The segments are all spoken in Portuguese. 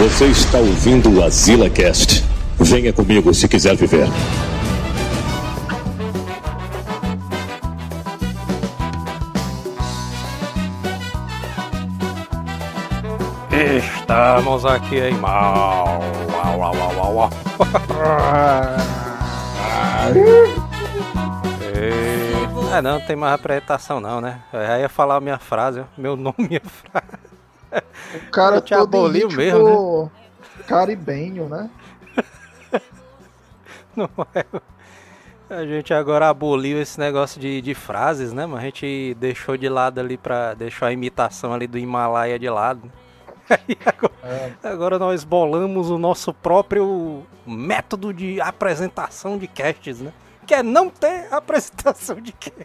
Você está ouvindo o Azila Cast. Venha comigo se quiser viver. Estamos aqui em mal. Uau, uau, uau, uau, uau. E- É, não, não tem mais apresentação não, né? Eu já ia falar a minha frase, meu nome e minha frase. O cara te aboliu mesmo, caribenho, né? Não é? A gente agora aboliu esse negócio de, de frases, né? Mas a gente deixou de lado ali pra. deixou a imitação ali do Himalaia de lado. Agora, É. agora nós bolamos o nosso próprio método de apresentação de casts, né? Que é não ter apresentação de cast.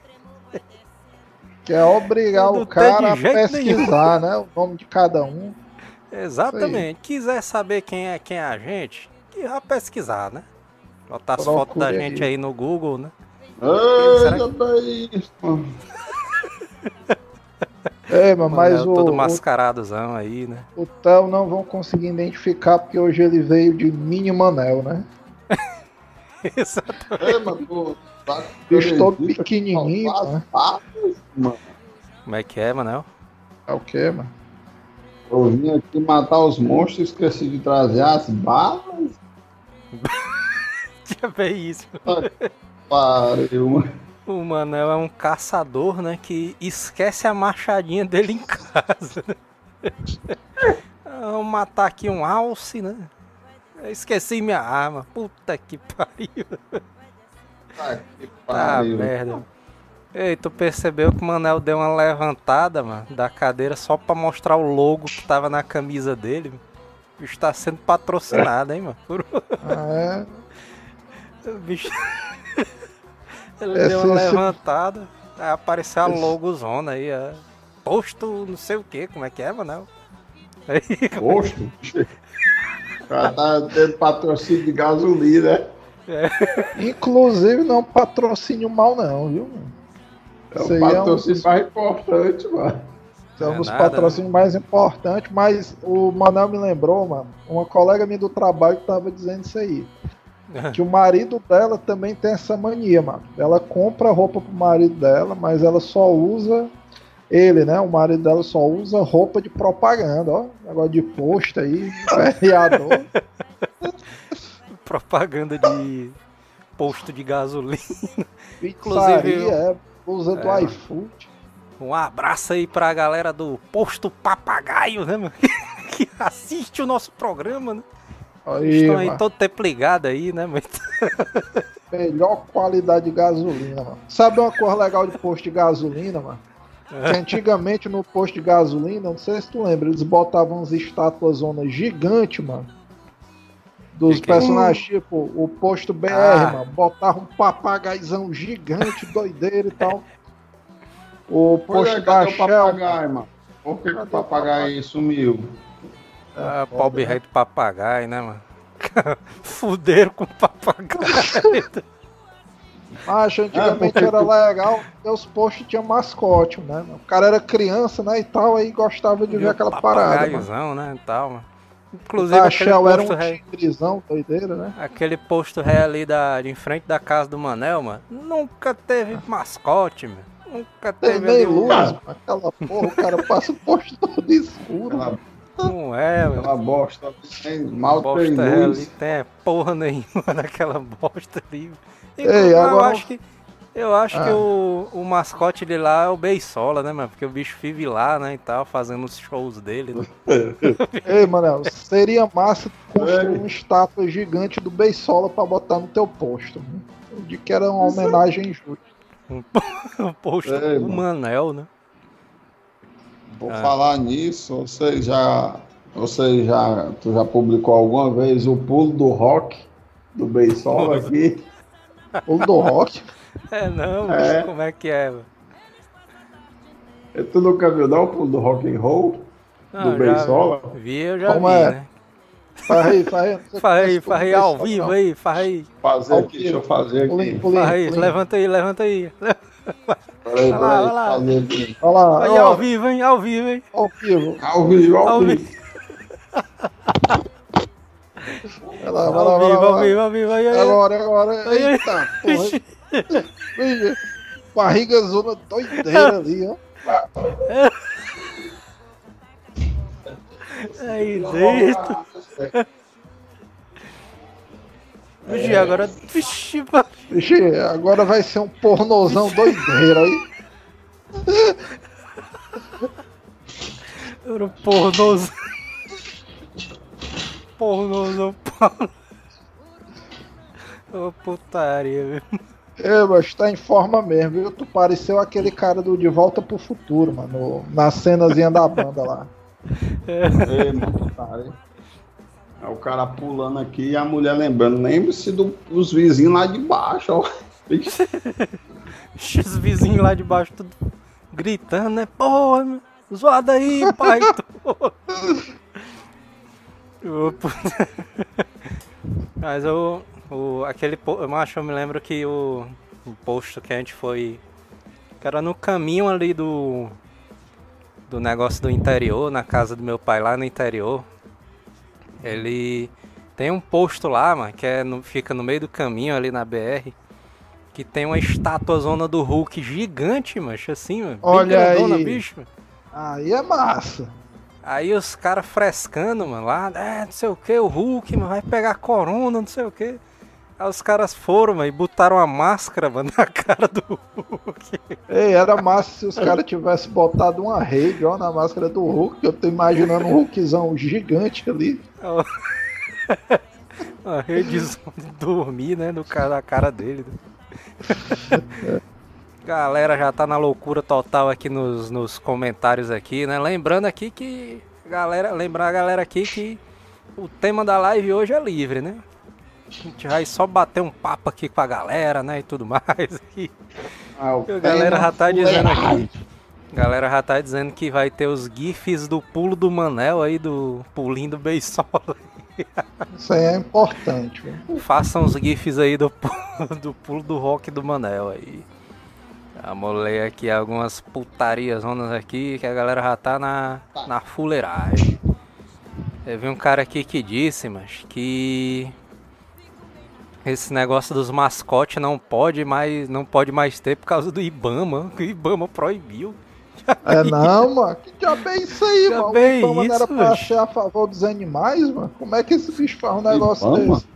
Que é obrigar o cara a pesquisar, né? O nome de cada um. Exatamente. Quiser saber quem é quem é a gente, que vá pesquisar, né? Botar as fotos da gente aí. aí no Google, né? Eita, Será daí. É, mas, mas o, todo mascaradozão aí, né? o Theo não vão conseguir identificar porque hoje ele veio de Mini Manel, né? Exato. É, mano, tá acredita que pequenininho, né? Como é que é, Manel? É o quê, mano? Eu vim aqui matar os monstros, esqueci de trazer as balas. Já vê isso. Pariu, mano. O Manel é um caçador, né? Que esquece a machadinha dele em casa. né? Vamos matar aqui um alce, né? Eu esqueci minha arma. Puta que pariu. Tá que pariu. merda. Ei, tu percebeu que o Manel deu uma levantada, mano, da cadeira só pra mostrar o logo que tava na camisa dele? O bicho tá sendo patrocinado, hein, mano? Por- Ah, é. O bicho. Ele Esse- deu uma esse- levantada, aí apareceu a logozona aí, é. Posto não sei o que, como é que é, Manel? Aí, Posto. O cara tá tendo patrocínio de gasolina, né? Inclusive não patrocínio mal não, viu? mano? É aí é um patrocínio dos- mais importante, mano. É um É dos nada, patrocínios mais importantes, mas o Manel me lembrou, mano, uma colega minha do trabalho tava dizendo isso aí. Que o marido dela também tem essa mania, mano. Ela compra roupa pro marido dela, mas ela só usa. Ele, né? O marido dela só usa roupa de propaganda, ó. Negócio de posto aí, vereador. propaganda de posto de gasolina. Pizzaria, é, usa do É, mano. iFood. Um abraço aí pra galera do Posto Papagaio, né, mano? Que assiste o nosso programa, né? Aí, Estão aí mano, todo tempo ligado aí, né? Mas... melhor qualidade de gasolina, mano. Sabe uma coisa legal de posto de gasolina, mano? Que antigamente no posto de gasolina, não sei se tu lembra, eles botavam umas estátuas zonas gigantes, mano. Dos Que que é? personagens, tipo, o posto BR, Ah. mano. Botavam um papagaizão gigante, doideira e tal. O Pois posto é, da o Shell. papagaio, mano? Por que, que o papagaio sumiu? Ah, pobre rei do papagaio, né, mano? Fuderam com o papagaio. Acho antigamente era legal, os postos tinham mascote, né? mano? O cara era criança, né, e tal, aí gostava de ver aquela parada, mano. Papagaiozão, né, e tal, mano. Inclusive A aquele Shell era posto, um rei, tigrizão, doideira, né? aquele posto rei ali da, de em frente da casa do Manel, mano, nunca teve mascote, mano. Nunca Tem teve nem ali luz, mano. aquela porra, o cara passa o posto todo escuro. Aquela, Não é, mano. aquela bosta tem mal tem bosta ali luz. tem porra nenhuma naquela bosta ali. E, Ei, eu agora- acho que eu acho que Ah. o, o mascote de lá é o Beisola, né, mano? Porque o bicho vive lá, né, e tal, fazendo os shows dele. Né? Ei, Manel, seria massa construir Ei. uma estátua gigante do Beisola pra botar no teu posto. né? De que era uma homenagem justa. O posto Ei, do mano. Manel, né? Por Ah. falar nisso, você já, você já, tu já publicou alguma vez o pulo do rock do beisebol aqui? O do rock. É, não, É. como é que é? Tu nunca viu não o do rock and roll? Não, do beisebol? já vi, eu já Como vi, é? né? Faz aí, faz aí. Faz aí, faz aí ao Beisola, vivo aí, faz aí. Fazer aqui, deixa eu fazer Pulinho, aqui. pulinho, Faz aí, pulinho. levanta aí, levanta aí. Peraí, Vai lá, vai peraí, lá. fazer aqui. Olha lá, Aí ao vivo, hein? Ao vivo, hein? ao vivo. Ao vivo, ao Ao vivo. Vai lá, vai lá, Ao vai lá, vivo, ao vivo, lá. ao vivo, aí, aí. Agora, agora. Ai, ai. Eita, porra. Barriga zona doideira ali, ó. Aí dentro. Vixe, agora. Vixe. Vixe, agora vai ser um pornozão doideiro aí. Era um pornoso. Pornoso, porno. Ô putaria, velho. É, mas tá em forma mesmo, viu? Tu pareceu aquele cara do De Volta pro Futuro, mano. Na cenazinha da banda lá. Ei, mano, cara. É o cara pulando aqui e a mulher lembrando. Lembre-se do- dos vizinhos lá de baixo, ó. Os vizinhos lá de baixo tudo gritando, né? Porra, zoada aí, pai. Mas o, o aquele macho, eu me lembro que o, o posto que a gente foi, que era no caminho ali do do negócio do interior, na casa do meu pai lá no interior. Ele tem um posto lá, mano, que é no- fica no meio do caminho ali na BR. Que tem uma estátua zona do Hulk gigante, mancho, assim, mano. bem Olha grandona, aí. bicho. mano. Aí é massa. Aí os caras frescando, mano, lá, é, não sei o que, o Hulk, mano, vai pegar corona, não sei o que. Aí os caras foram, mano, e botaram a máscara, mano, na cara do Hulk. Ei, era massa se os caras tivessem botado uma rede, ó, na máscara do Hulk. Eu tô imaginando um Hulkzão gigante ali. A redizão de dormir, né, no cara, na cara dele. né. Galera já tá na loucura total aqui nos, nos comentários aqui, né? Lembrando aqui que galera, lembrar a galera aqui que o tema da live hoje é livre, né? A gente vai só bater um papo aqui com a galera, né, e tudo mais. E Ah, a galera já tá dizendo aqui. A galera já tá dizendo que vai ter os gifs do pulo do Manel aí, do pulinho do Beisola. Isso aí é importante, viu? Façam os gifs aí do, do pulo do rock do Manel aí. Vamos ler aqui algumas putarias zonas aqui que a galera já tá na, na fuleiragem. Teve um cara aqui que disse, mas que esse negócio dos mascotes não pode mais não pode mais ter por causa do Ibama, que o Ibama proibiu. É não, mano. Que diabo é isso aí, Diabo mano? é O Ibama não era isso, pra ser a favor dos animais, mano? Como é que esse bicho faz um negócio Ibama? desse?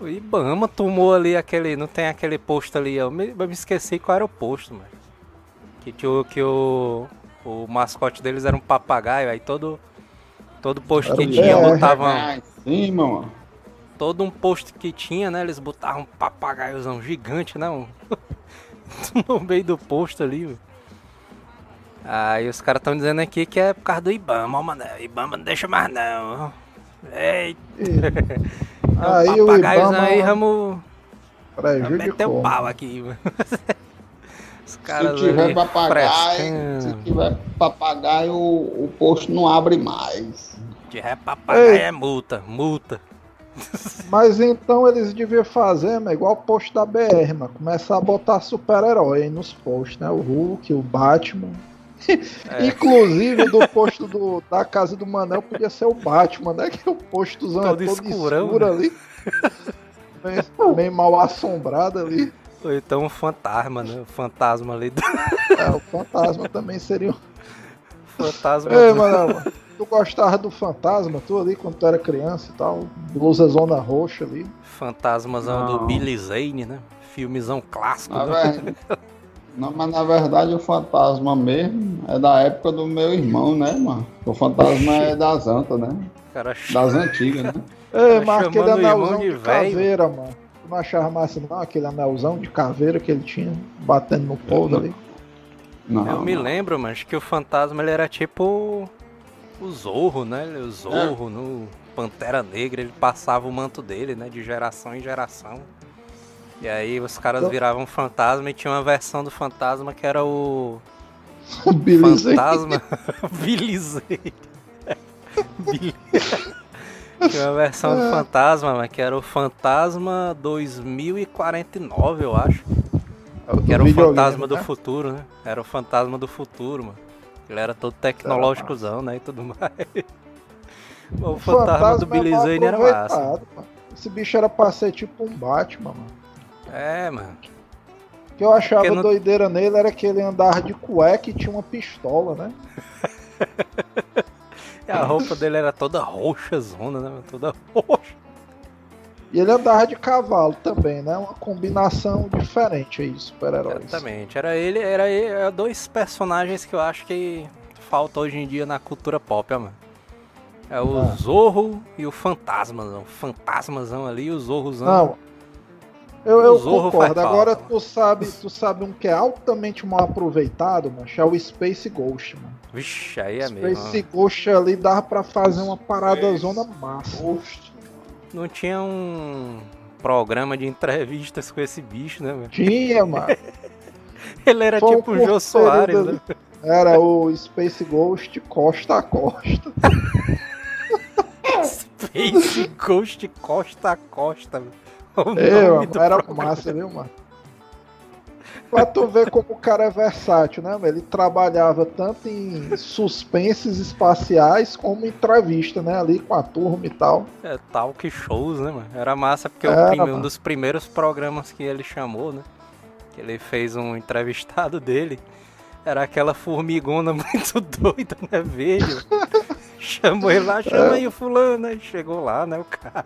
O Ibama tomou ali aquele. Não tem aquele posto ali, eu me, eu me esqueci qual era o posto, mano. Que, tinha o- que o, o mascote deles era um papagaio, aí todo. Todo posto Era que tinha, BR. botavam. Ah, sim, mano. Todo um posto que tinha, né? Eles botavam um papagaiozão gigante, né? um- no meio do posto ali. Aí os caras estão dizendo aqui que é por causa do Ibama, ó, mano. Ibama não deixa mais não. Eita, Aí o papagaiozão aí, meter prejudicou. o pau aqui, mano. Os Se caras tiver ali papagaio, se tiver papagaio, o, o posto não abre mais. Se tiver papagaio Ei. é multa, multa. Mas então eles deviam fazer, mano, igual o post da BR, mano. Começar a botar super-herói nos posts, né? O Hulk, o Batman. É. Inclusive do posto do, da casa do Manel podia ser o Batman, né? Que o postozão Todo é todo escurão, escuro né? ali. Bem, bem mal assombrado ali. Ou então um fantasma, né? O fantasma ali do É, o fantasma também seria um. fantasma Ei, do... Manel, tu gostava do fantasma, tu ali quando tu era criança e tal? Blusa zona roxa ali. fantasmazão do Não. Billy Zane, né? Filmezão clássico. Na né? ver- Não, mas na verdade o fantasma mesmo é da época do meu irmão, né, mano? O fantasma é das antas, né? Cara, Das antigas, né? Tá mas aquele anelzão de de, caveira, mano. Tu não achava massa não? Aquele anelzão de caveira que ele tinha, batendo no povo ali. Não, eu me lembro, mas que o fantasma ele era tipo o Zorro, né? O É. Zorro no Pantera Negra, ele passava o manto dele, né? De geração em geração. E aí os caras Então- viravam fantasma e tinha uma versão do fantasma que era o Zane. fantasma Zane. Billy- Tinha uma versão É. do fantasma, mas que era o Fantasma 2049, eu acho. É Que era o fantasma do né? futuro, né? Era o fantasma do futuro, mano. Ele era todo tecnológicozão, né? E tudo mais. O fantasma, do é Billy Zane era massa. mano. Esse bicho era pra ser tipo um Batman, mano. É, mano. O que eu achava não- doideira nele era que ele andava de cueca e tinha uma pistola, né? E a roupa dele era toda roxa, zona, né? Toda roxa. E ele andava de cavalo também, né? Uma combinação diferente aí, super-heróis. Exatamente. Era ele, era ele, era dois personagens que eu acho que falta hoje em dia na cultura pop, ó, mano. É o Ah. Zorro e o Fantasmazão. O Fantasmazão ali e o Zorrozão. Não. Eu, eu concordo. Agora falta, tu sabe, tu sabe um que é altamente mal aproveitado, mano. É o Space Ghost, mano. Vixe, aí é mesmo. Space. Ghost ali dava pra fazer uma parada zona massa. Não tinha um programa de entrevistas com esse bicho, né? Tinha, mano. Ele era Foi tipo o Jô Soares, né? Era o Space Ghost costa a costa. Space Ghost Costa a Costa, mano. O É, mano, era programa. massa, viu, mano? Pra tu ver como o cara é versátil, né? Ele trabalhava tanto em suspenses espaciais como em entrevista, né? Ali com a turma e tal. É, talk shows, né, mano? Era massa porque Era, prime- um dos primeiros programas que ele chamou, né? Que ele fez um entrevistado dele. Era aquela formigona muito doida, né, verde? Chamou ele lá, chama aí o fulano, aí chegou lá, né, o cara.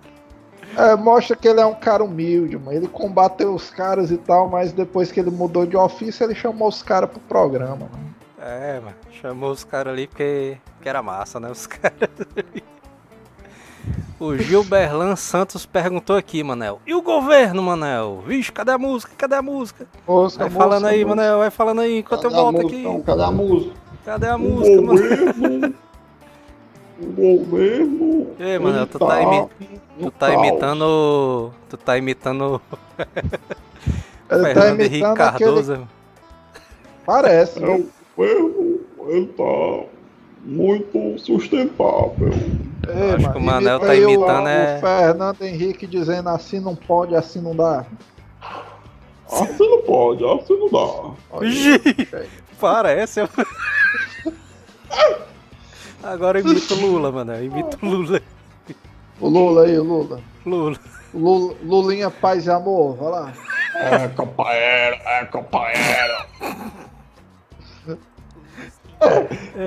É, mostra que ele é um cara humilde, mano. Ele combateu os caras e tal, mas depois que ele mudou de ofício, ele chamou os caras pro programa, mano. É, mano, chamou os caras ali porque, porque era massa, né, os caras ali. O Gilberlan Santos perguntou aqui, Manel. E o governo, Manel? Vixe, cadê a música? Cadê a música? Música, Vai falando música, aí, música. Manel, vai falando aí enquanto eu Cadê a volto música, aqui. então? Cadê a música? Cadê a O música, Manel? governo. O governo. Ei, Manel, ele tu tá imi- Tu tá imitando. Tu tá imitando Ele tá Fernando Henrique imitando aquele... Cardoso. Parece, É, o governo, ele tá muito sustentável. Ei, acho mano, que o Manel tá o- imitando o, é- Fernando Henrique dizendo assim não pode, assim não dá. Assim não pode, assim não dá. Aí. Parece. Agora eu imito o Lula, mano. Eu imito o Lula. O Lula aí, o Lula. Lula. O Lula- Lulinha Paz e Amor, vai lá. É, companheiro, é, companheiro.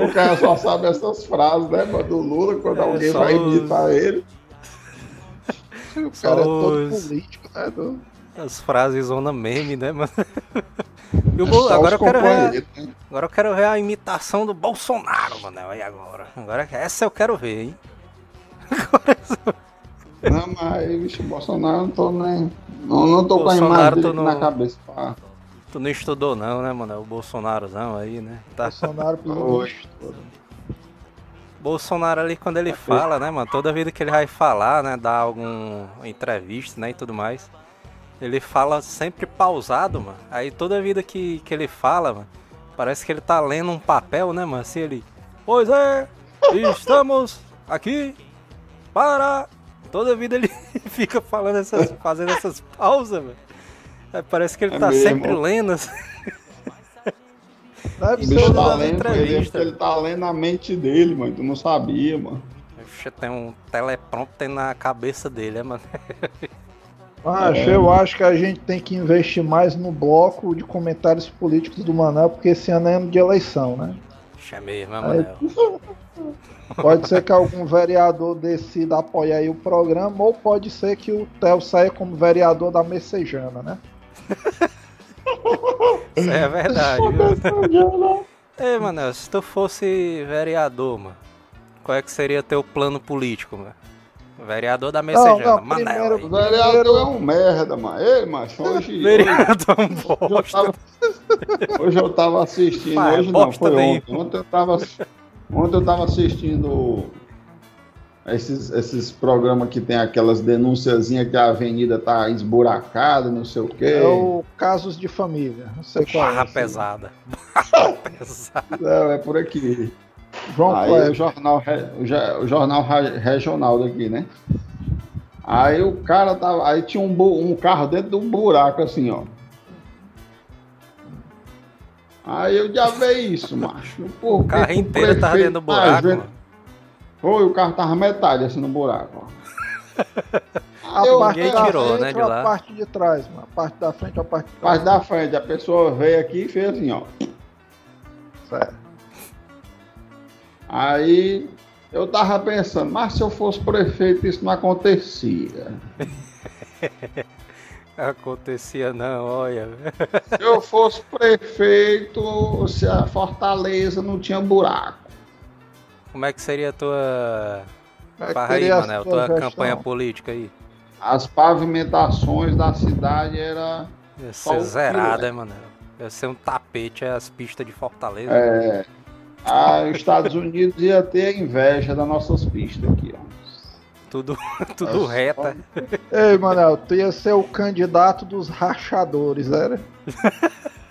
O cara só sabe essas frases, né, mano, do Lula, quando É, alguém só vai os- imitar ele. O cara é todo os- político, né? do- As frases zona meme, né, mano? E o Bo- só agora, eu quero ver, agora eu quero ver a imitação do Bolsonaro, mano. Aí agora. Agora essa eu quero ver, hein? Não, mas, bicho, Bolsonaro não tô nem. Não, não tô com a Bolsonaro, imagem tu dele não- na cabeça. Pá. Tu não estudou não, né, mano? O Bolsonarozão aí, né? Tá. Bolsonaro no estouro. Bolsonaro ali quando ele fala, né, mano? Toda vida que ele vai falar, né, dar algum entrevista, né, e tudo mais, ele fala sempre pausado, mano. Aí toda vida que, que ele fala, mano, parece que ele tá lendo um papel, né, mano? Assim ele, pois é, estamos aqui para. Toda vida ele fica falando essas, fazendo essas pausas, mano. Aí parece que ele É tá mesmo. sempre lendo. assim. Ser bicho tá lendo, ele, ele tá lendo a mente dele, mano. Tu não sabia, mano. Tem um teleprompter na cabeça dele, é, mano? Macho, É. eu acho que a gente tem que investir mais no bloco de comentários políticos do Manel, porque esse ano é ano de eleição, né? Oxe, É mesmo, é, Manel. Pode ser que algum vereador decida apoiar aí o programa, ou pode ser que o Theo saia como vereador da Messejana, né? Isso é verdade? Ei, Manel, se tu fosse vereador, mano, qual é que seria teu plano político, mano? Vereador da Messejana, não, Manel. primeiro- vereador é um merda, mano. Ei, macho, hoje. Vereador um Hoje eu, bosta. tava, hoje eu tava assistindo, Pai, hoje não, foi ontem. Ontem eu tava, ontem eu tava assistindo esses, esses programas que tem aquelas denunciazinhas que a avenida tá esburacada, não sei o quê. É o Casos de Família. Não sei qual é. Barra esse. pesada. Barra pesada. Não, é por aqui. João Aí Kleber. o jornal, o jornal regional daqui, né? Aí o cara tava. Aí tinha um, bu- um carro dentro de um buraco assim, ó. Aí eu já vi isso, macho. Por O carro inteiro tava dentro do tá buraco. Foi, o carro tava metade assim no buraco, ó. A Eu- parte Ninguém da tirou, frente né, de lá. a parte de trás, mano. A parte da frente a parte de trás. Parte da frente, a pessoa veio aqui e fez assim, ó. Certo. Aí eu tava pensando, mas se eu fosse prefeito isso não acontecia. Acontecia não, olha. Se eu fosse prefeito, se a Fortaleza não tinha buraco. Como é que seria a tua. É Barra aí, Manel, tua gestão? campanha política aí. As pavimentações da cidade era Ia ser zerada, filé. hein, Manel? Ia ser um tapete as pistas de Fortaleza. é, a, os Estados Unidos ia ter inveja das nossas pistas aqui, ó. Tudo, tudo reta. Ei, Manel, tu ia ser o candidato dos rachadores, era?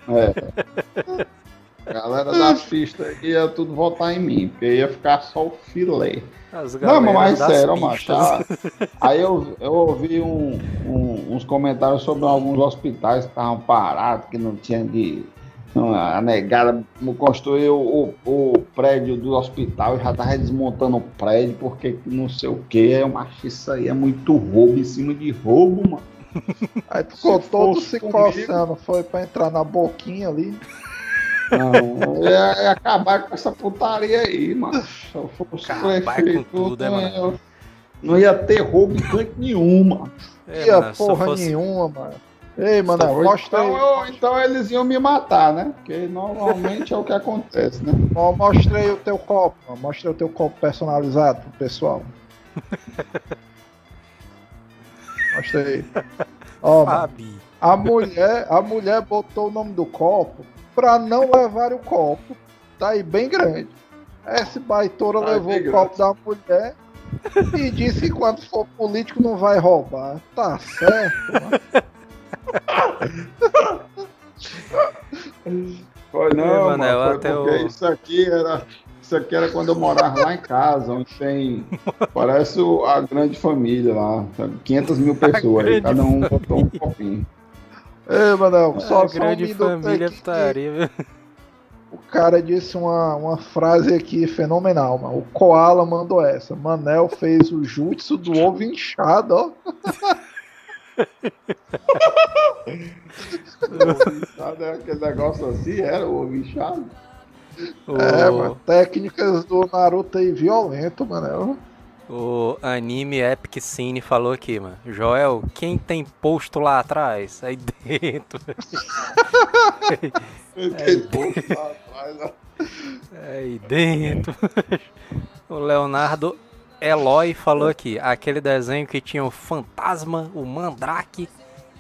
É. A galera das pistas ia tudo votar em mim, porque ia ficar só o filé. As Não, mas das sério, macho. tá? Aí eu, eu ouvi um- um- uns comentários sobre alguns hospitais que estavam parados, que não tinha de. Não, A negada construiu o, o prédio do hospital e já tava desmontando o prédio porque não sei o que. É uma isso aí é muito roubo em cima de roubo, mano. Aí tu ficou Se todo se comigo- coçando, foi pra entrar na boquinha ali. Não, ia, ia acabar com essa putaria aí, mano. Se eu fosse Acabar com prefeito, tudo, né, mano? não ia ter roubo em canto nenhum, mano. É, Ia eu porra fosse- nenhuma, mano. Ei, Manel, Ou mostra então, aí. eu- então eles iam me matar, né? Porque normalmente é o que acontece, né? Ó, mostra aí o teu copo, mano. Mostra aí o teu copo personalizado pro pessoal. Mostra aí. Ó, mano, Fabi. a mulher, a mulher botou o nome do copo pra não levar o copo. Tá aí bem grande. Essa baitoura Tá levou o copo da mulher e disse que quando for político não vai roubar. Tá certo, mano. Foi não, É, mano. Foi até porque o- isso aqui era. Isso aqui era quando eu morava lá em casa, onde tem. Parece a grande família lá. sabe? 500 mil pessoas. cada um botou um copinho. Ei, Manel, só, a só um grande minuto família viu? O cara disse uma, uma frase aqui fenomenal, mano. O Koala mandou essa. Manel fez o jutsu do ovo inchado, ó. Sabe aquele negócio assim? Era o ovo inchado? É, O- mano. Técnicas do Naruto aí violento, Manel. O anime Epic Cine falou aqui, mano. Joel, quem tem posto lá atrás? Aí dentro. Tem pouco lá atrás, ó. Aí dentro. O Leonardo Eloy falou aqui. Aquele desenho que tinha o Fantasma, o Mandrake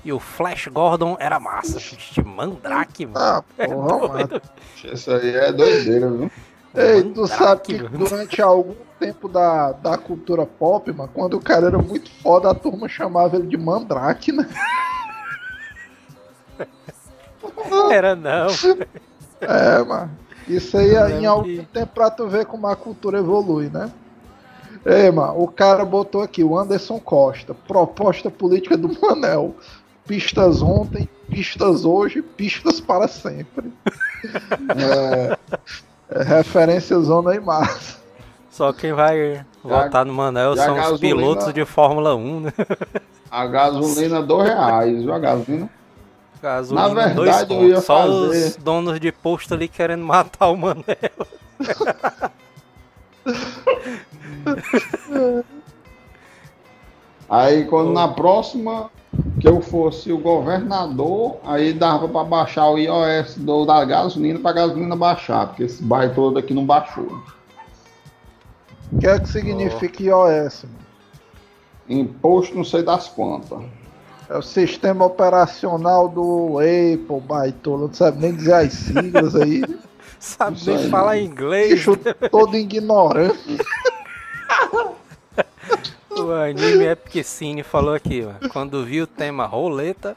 e o Flash Gordon era massa. Vixe, Mandrake, mano. Ah, É porra, mano. Isso aí é doideira, viu? Ei, tu sabe que durante algum tempo da, da cultura pop, mano, quando o cara era muito foda, a turma chamava ele de Mandrake, né? Era não. É, mano. Isso aí Eu em algum tempo pra tu ver como a cultura evolui, né? Ei, mano, o cara botou aqui, o Anderson Costa, proposta política do Manel. Pistas ontem, pistas hoje, pistas para sempre. É, É, referência zona aí massa. Só quem vai votar no Manel e são os gasolina? pilotos de Fórmula 1, né? a gasolina dois reais, viu? A gasolina. Gasolina, Na verdade, dois eu pontos. ia Só fazer- os donos de posto ali querendo matar o Manel. Aí quando na próxima que eu fosse o governador, aí dava pra baixar o IOS do, da gasolina pra gasolina baixar, porque esse bairro todo aqui não baixou. O que é que significa iOS, mano? Imposto não sei das quantas. É o sistema operacional do Apple, baitola, não sabe nem dizer as siglas aí. Sabe nem falar inglês. Bicho todo ignorante. O anime Epic Cine falou aqui, ó. Quando vi o tema roleta,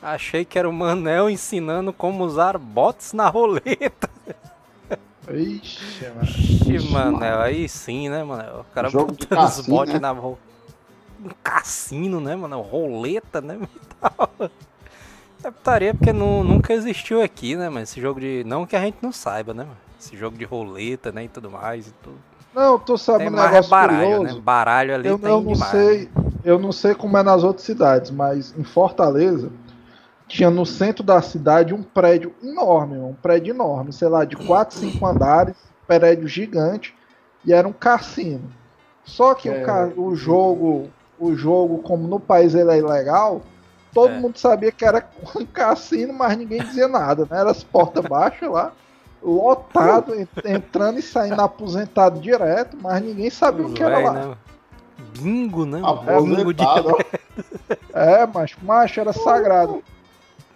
achei que era o Manel ensinando como usar bots na roleta. Ixi, mano. Ixi, Manel, aí sim, né, Manel? O cara Jogo botando os cassino, bots né? na ro... Um cassino, né, mano? Roleta, né? É putaria porque nu- nunca existiu aqui, né, mas esse jogo de. Não que a gente não saiba, né, mano? Esse jogo de roleta, né, e tudo mais e tudo. Não, tu sabe Tem um negócio baralho, curioso. né? Baralho ali Eu, tem eu não demais. sei, eu não sei como é nas outras cidades, mas em Fortaleza tinha no centro da cidade um prédio enorme, um prédio enorme, sei lá, de 4, 5 andares, prédio gigante, e era um cassino. Só que É. o, o jogo, o jogo, como no país ele é ilegal, todo É. mundo sabia que era um cassino, mas ninguém dizia nada, né? Era as portas baixas lá, lotado, en- entrando e saindo aposentado direto, mas ninguém sabia o que era lá. né? Bingo, né? Bingo de... Aposentado. É, mas macho era sagrado.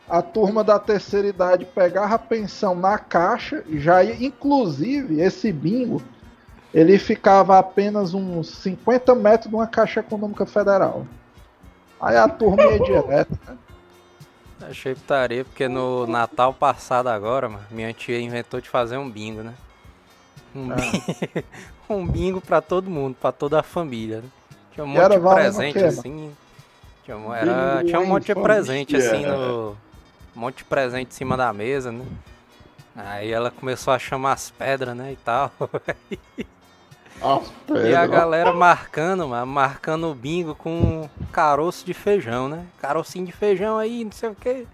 A turma da terceira idade pegava a pensão na caixa, já ia, inclusive esse bingo, ele ficava a apenas uns 50 metros de uma caixa econômica federal. Aí a turma ia direto. né? Achei putaria, porque no Natal passado agora, mano, minha tia inventou de fazer um bingo, né? Um, Ah. bingo, um bingo pra todo mundo, pra toda a família, né? Tinha um monte era de presente assim. Tinha, um- era, tinha um monte de presente assim no. Um monte de presente em cima da mesa, né? Aí ela começou a chamar as pedras, né? E tal. E a galera marcando, mano, marcando o bingo com caroço de feijão, né? Carocinho de feijão aí, não sei o que.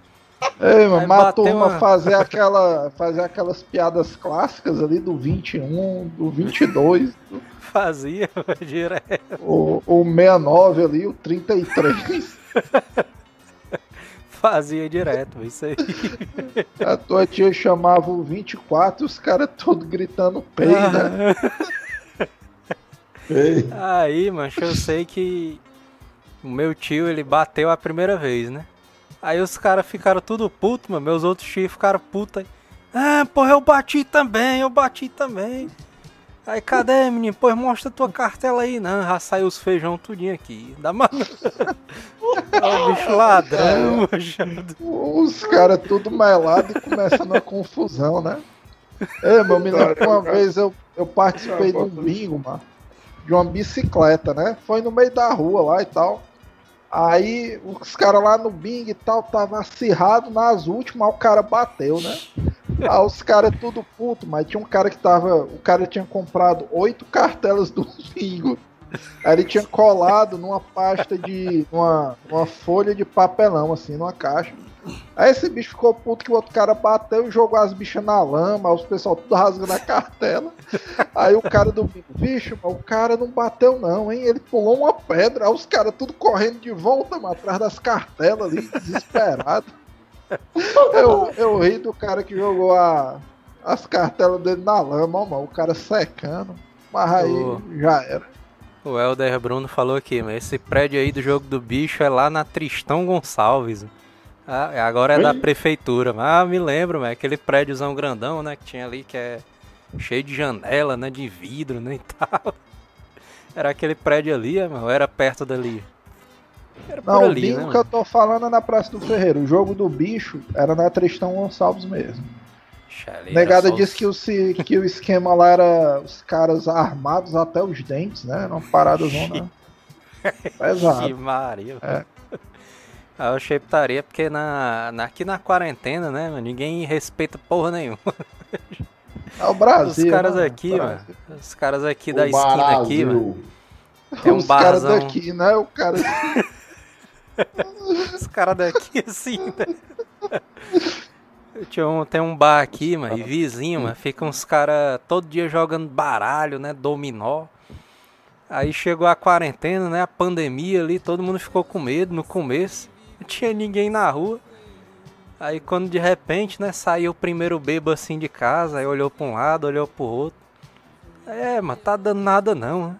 Ei, mano, a turma uma- fazer, aquela, fazer aquelas piadas clássicas ali do 21, do 22, Fazia direto. o, o 69 ali, o 33. Fazia direto, isso aí. A tua tia chamava o 24 e os caras todos gritando pei, né? Ei, Aí, mancho, eu sei que o meu tio, ele bateu a primeira vez, né? Aí os caras ficaram tudo puto, mano. Meus outros tios ficaram putos aí. Ah, porra, eu bati também, eu bati também. Aí, cadê, menino? Pois mostra tua cartela aí. Não, já saiu os feijão tudinho aqui. Dá uma... Ó, o bicho ladrão, mancho. Os caras tudo melado e começando uma confusão, né? É, meu, me lembro que uma vez eu, eu participei de um bingo, mano, de uma bicicleta, né? Foi no meio da rua lá e tal. Aí os caras lá no bingo e tal, tava acirrado nas últimas, o cara bateu, né? Aí os caras tudo puto, mas tinha um cara que tava. O cara tinha comprado oito cartelas do bingo. Aí ele tinha colado numa pasta de. Uma, uma folha de papelão, assim, numa caixa. Aí esse bicho ficou puto que o outro cara bateu e jogou as bichas na lama, os pessoal tudo rasgando a cartela. Aí o cara do bicho, o cara não bateu não, hein? Ele pulou uma pedra, aí os caras tudo correndo de volta, mano, atrás das cartelas ali, desesperado. Eu, eu ri do cara que jogou a, as cartelas dele na lama, ó, mano, o cara secando. Mas aí Ô. já era. O Helder Bruno falou aqui, mas esse prédio aí do jogo do bicho é lá na Tristão Gonçalves. Ah, agora é da Oi? prefeitura. Ah, me lembro, mas aquele prédiozão grandão, né, que tinha ali que é cheio de janela, né, de vidro, né, e tal. Era aquele prédio ali, mano, ou era perto dali? Era Não, o ali, bingo né? que eu tô falando é na Praça do Ferreiro. O jogo do bicho era na Tristão Gonçalves mesmo. Negada só disse que o, que o esquema lá era os caras armados até os dentes, né? Era uma parada zona Que pesada. Maria. É. Ah, eu achei putaria porque na, na- aqui na quarentena, né, mano, ninguém respeita porra nenhuma. É o Brasil. Os caras né? aqui, mano. Os caras aqui o da esquina aqui, mano. Tem um Os caras barzão. daqui, né? O cara. Os caras daqui assim, né? Tinha um, tem um bar aqui, mano, e vizinho, mano, fica uns caras todo dia jogando baralho, né? Dominó. Aí chegou a quarentena, né? A pandemia ali, todo mundo ficou com medo no começo. Não tinha ninguém na rua. Aí quando de repente, né, saiu o primeiro bebo assim de casa, aí olhou pra um lado, olhou pro outro. É, mas tá dando nada não, né?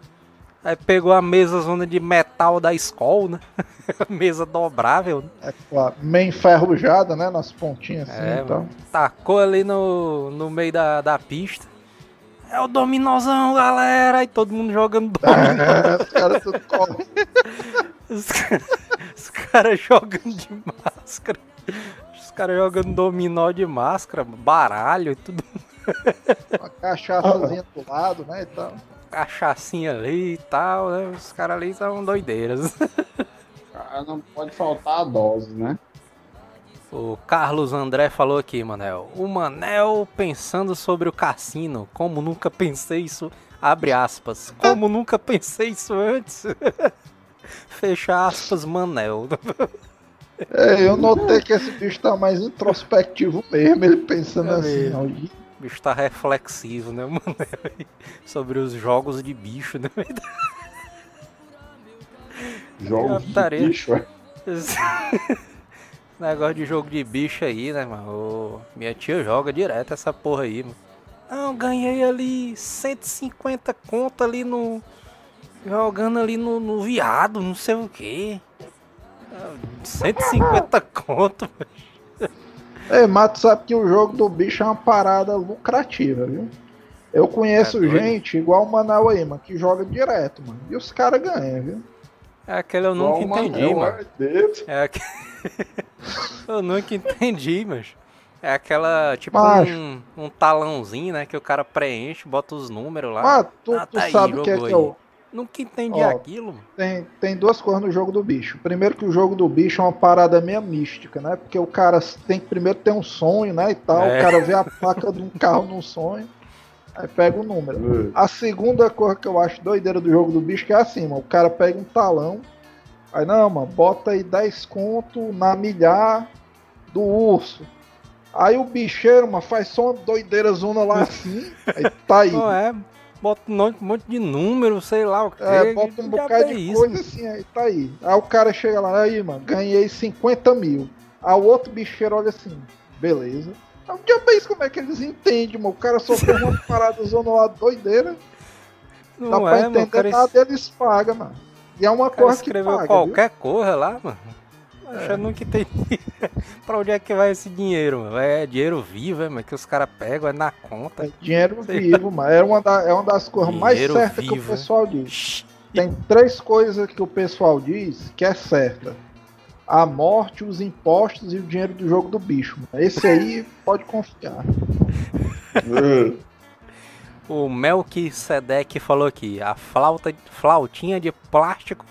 Aí pegou a mesa zona de metal da escola, né? mesa dobrável, né? É claro, meio enferrujada, né? Nas pontinhas assim É, e tal. tacou ali no, no meio da, da pista. É o dominozão, galera! E todo mundo jogando dominó. É, os caras tudo correm. Os caras jogando de máscara. Os caras jogando dominó de máscara, baralho e tudo. Uma cachaçazinha do lado, né? E tal. Cachaçinha ali e tal, né? Os caras ali são doideiras. Cara, não pode faltar a dose, né? O Carlos André falou aqui, Manel. O Manel pensando sobre o cassino. Como nunca pensei isso. Abre aspas. Como nunca pensei isso antes. Fecha aspas, Manel. É, eu notei que esse bicho tá mais introspectivo mesmo, ele pensando É assim, ó, O bicho tá reflexivo, né, Manel? Sobre os jogos de bicho, né? Jogos de tarefa. bicho, é. Esse Negócio de jogo de bicho aí, né, mano? Minha tia joga direto essa porra aí, mano. Não, ganhei ali 150 conto ali no. Jogando ali no, no viado, não sei o que. 150 conto, mano. É, mas tu sabe que o jogo do bicho é uma parada lucrativa, viu? Eu conheço É gente igual o mano, que joga direto, mano. E os caras ganham, viu? É aquele eu nunca Igual entendi, mano. É aquele. eu nunca entendi, mas. É aquela, tipo um, um talãozinho, né? Que o cara preenche, bota os números lá. Mas tu, Ah, tu tá aí, sabe o que é que eu. Nunca entendi Ó, aquilo, mano. Tem, tem duas coisas no jogo do bicho. Primeiro que o jogo do bicho é uma parada meio mística, né? Porque o cara tem que primeiro ter um sonho, né? E tal. É. O cara vê a placa de um carro num sonho. Aí pega o número. A segunda coisa que eu acho doideira do jogo do bicho que é assim, mano. O cara pega um talão. Aí não, mano, bota aí 10 conto na milhar do urso. Aí o bicheiro, mano, faz só uma doideira zona lá assim. Aí tá aí. Não é, bota um monte- de número, sei lá o que. É, bota um bocado é de isso, coisa assim, aí tá aí. Aí o cara chega lá, aí, mano, ganhei 50 mil. Aí o outro bicheiro olha assim, beleza. Aí o diabo é isso, como é que eles entendem, mano? O cara só fez uma parada zona lá doideira. Dá Não pra é, mano. O entender cara, es- nada, eles pagam, mano. E é uma cara coisa que escreveu paga, qualquer coisa lá, mano. Acho É. eu nunca entendi. pra onde é que vai esse dinheiro, mano? É dinheiro vivo, é, mano, que os caras pegam, é na conta. É dinheiro vivo, mano. É uma, da- é uma das coisas mais Dinheiro certas que o vivo, pessoal diz. Tem três coisas que o pessoal diz que é certa. A morte, os impostos e o dinheiro do jogo do bicho. mano. Esse aí pode confiar. O Melquisedeque falou aqui, a flauta, flautinha de plástico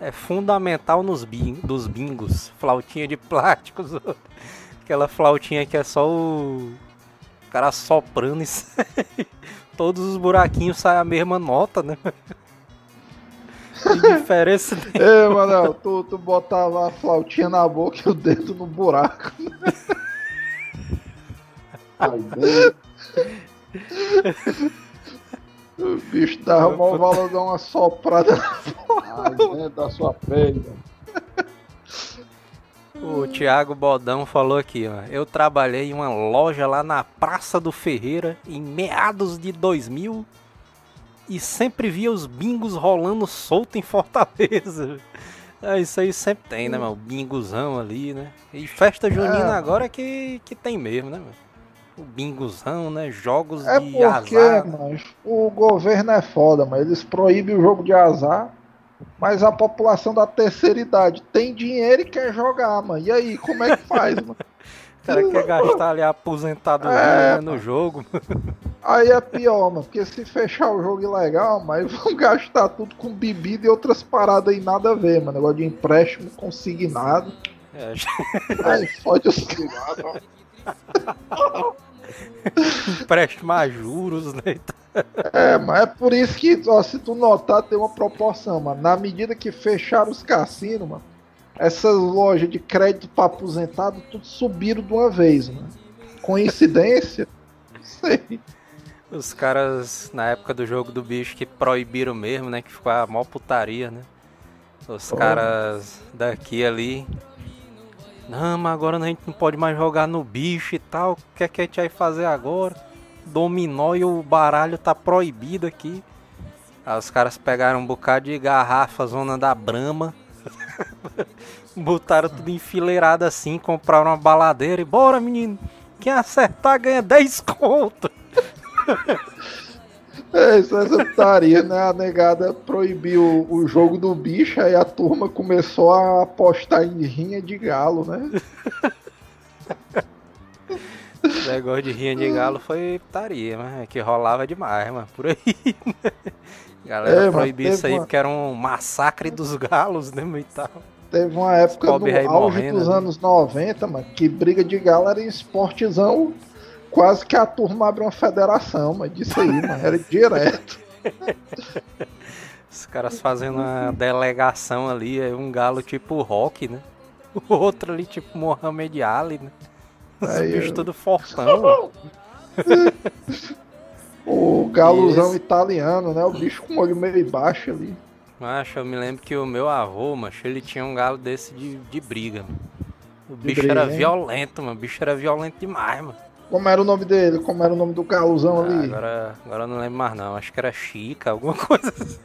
é fundamental nos bin, dos bingos. Flautinha de plástico, aquela flautinha que é só o cara soprando e sai. Todos os buraquinhos saem a mesma nota, né? Que diferença tem? Ei, Manel, tu, tu botava a flautinha na boca e o dedo no buraco. Ai, Deus. O bicho dava mó valor dar uma soprada. Ai, dentro da sua pele. O Thiago Bodão falou aqui, ó. Eu trabalhei em uma loja lá na Praça do Ferreira em meados de 2000 e sempre via os bingos rolando solto em Fortaleza. É, isso aí sempre tem, né, mano? O bingozão ali, né? E festa junina É. agora que, que tem mesmo, né, mano? O bingozão, né? Jogos É de porque, azar. mas o governo é foda, mas eles proíbem o jogo de azar. Mas a população da terceira idade tem dinheiro e quer jogar, mano. E aí, como é que faz, mano? O cara quer gastar ali a aposentadoria É, né, no jogo. Aí é pior, mano, porque se fechar o jogo ilegal, mas vão gastar tudo com bebida e outras paradas aí nada a ver, mano. Negócio de empréstimo consignado. É, Aí fode os caras. Empréstimo a juros, né? É, mas é por isso que, ó, se tu notar, tem uma proporção, mano. Na medida que fecharam os cassinos, mano, essas lojas de crédito pra aposentado, tudo subiram de uma vez, mano. Coincidência? Não sei. Os caras, na época do jogo do bicho, que proibiram mesmo, né? Que ficou a mó putaria, né? Os caras daqui ali. Não, mas agora a gente não pode mais jogar no bicho e tal. O que é que a gente vai fazer agora? Dominó e o baralho tá proibido aqui. Aí os caras pegaram um bocado de garrafa, zona da Brama. Botaram tudo enfileirado assim, compraram uma baladeira e bora, menino. Quem acertar ganha 10 conto. É, isso é essa putaria, né? A negada proibiu o jogo do bicho, aí a turma começou a apostar em rinha de galo, né? O negócio de rinha de galo foi putaria, mas é que rolava demais, mano, por aí. né? Galera É, proibiu isso aí uma- porque era um massacre dos galos, né, e tal. Teve uma época no auge morrendo dos ali. anos 90, mano, que briga de galo era em esportezão. Quase que a turma abre uma federação, mas disso aí, mano, era direto. Os caras fazendo uma delegação ali, é um galo tipo rock, né? O outro ali tipo Mohamed Ali, né? Os Aí bichos eu- tudo fortão. O galuzão Esse- italiano, né? O bicho com o olho meio baixo ali. Macho, eu me lembro que o meu avô, macho, ele tinha um galo desse de, de briga, mano. O bicho briga, era hein? violento, mano. O bicho era violento demais, mano. Como era o nome dele? Como era o nome do galuzão Ah, ali? agora, agora eu não lembro mais não. Acho que era Chica, alguma coisa assim.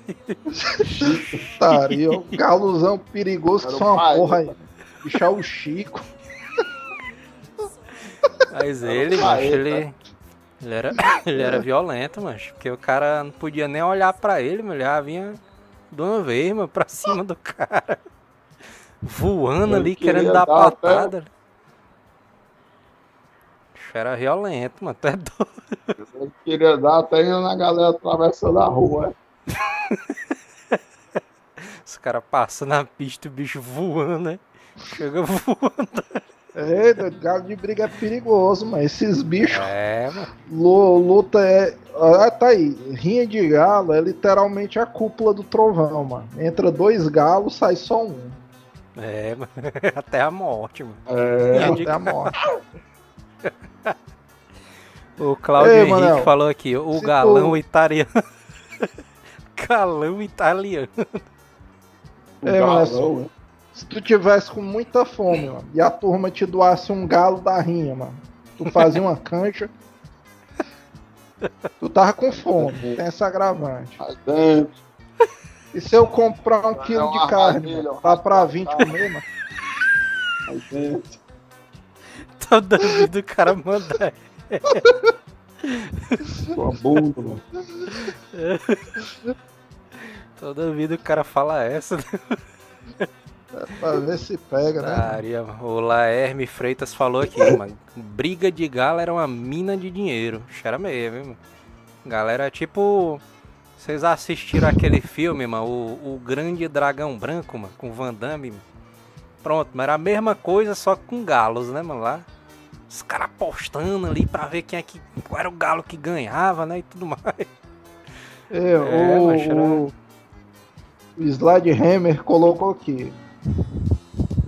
Putaria, o galuzão perigoso que só uma porra né? aí. Bicho é o Chico. Mas ele, macho, ele. Ele era, ele era violento, macho. Porque o cara não podia nem olhar pra ele, mano. Ele já vinha de uma vez, mano, pra cima do cara. Voando Ele ali, querendo dar até- patada. Bicho era violento, mano. Tu é doido. Eu queria dar até na galera atravessando a rua. é. Os caras passando na pista, o bicho voando, né? Chega voando. É, galo de briga é perigoso, mas esses bichos É, mano. lu- luta é. Ah, tá aí. Rinha de galo é literalmente a cúpula do trovão, mano. Entra dois galos, sai só um. É, mano. Até a morte, mano. É, de Até a morte. O Claudio Ei, Henrique Manel, falou aqui, o galão tu- italiano. galão italiano. o É, mas- galão? Se tu tivesse com muita fome, mano, e a turma te doasse um galo da rinha, mano, tu fazia uma cancha. Tu tava com fome, tem essa agravante. E se eu comprar um quilo dar de carne, dá pra uma 20 carne. comer, mano? Toda vida o cara manda. Sua bunda, mano. Toda vida o cara fala essa. né? Pra ver se pega, né? Daria, o Laerme Freitas falou aqui, mano. Briga de galo era uma mina de dinheiro. Acho que Era mesmo, hein, mano. Galera, tipo. Vocês assistiram aquele filme, mano? O, o Grande Dragão Branco, mano, com Van Damme. mano? Pronto, mas era a mesma coisa, só com galos, né, mano? Lá. Os caras apostando ali pra ver quem é que. Qual era o galo que ganhava, né? E tudo mais. É, É, o, era- o, Slide Hammer colocou aqui.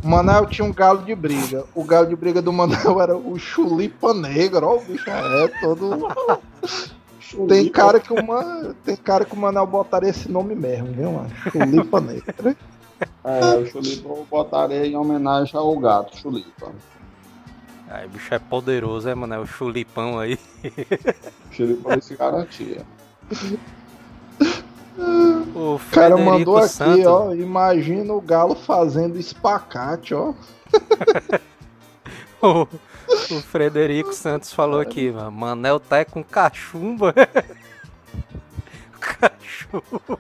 O Manel tinha um galo de briga. O galo de briga do Manel era o Chulipa Negro. Ó, o bicho é todo. Tem cara que uma, tem cara que o Manel botaria esse nome mesmo, viu, mano? Chulipa Negra. É, o Chulipa eu botaria em homenagem ao gato, Chulipa. Aí, bicho é poderoso, é, mano? É o chulipão aí. O Chulipa se garantia. O O cara Frederico mandou aqui, Santos. ó. Imagina o galo fazendo espacate, ó. O, o Frederico Santos falou aqui, mano. Manel tá é com cachumba. Cachumba.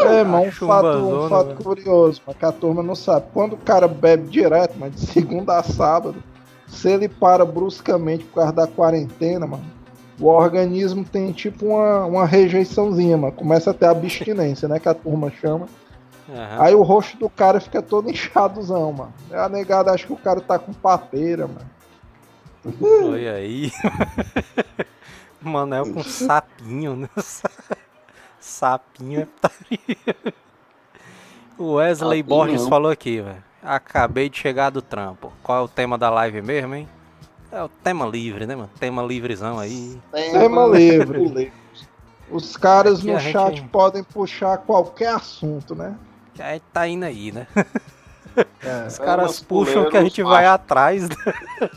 É, mas um fato, um fato velho. curioso, mas que a turma não sabe. Quando o cara bebe direto, mas de segunda a sábado, se ele para bruscamente por causa da quarentena, mano, o organismo tem tipo uma, uma rejeiçãozinha, mano. Começa a ter abstinência, né? Que a turma chama. Aham. Aí o rosto do cara fica todo inchadozão, mano. É a negada, acho que o cara tá com papeira, mano. Olha aí. Manel com sapinho, né? Sapinho é putaria. O Wesley Sapinho Borges falou aqui, velho. Acabei de chegar do trampo. Qual é o tema da live mesmo, hein? É o tema livre, né, mano? Tema livrezão aí. Tema livre. Os caras Aqui no a gente- chat podem puxar qualquer assunto, né? Que aí tá indo aí, né? É. Os caras puxam que a gente vai atrás, né?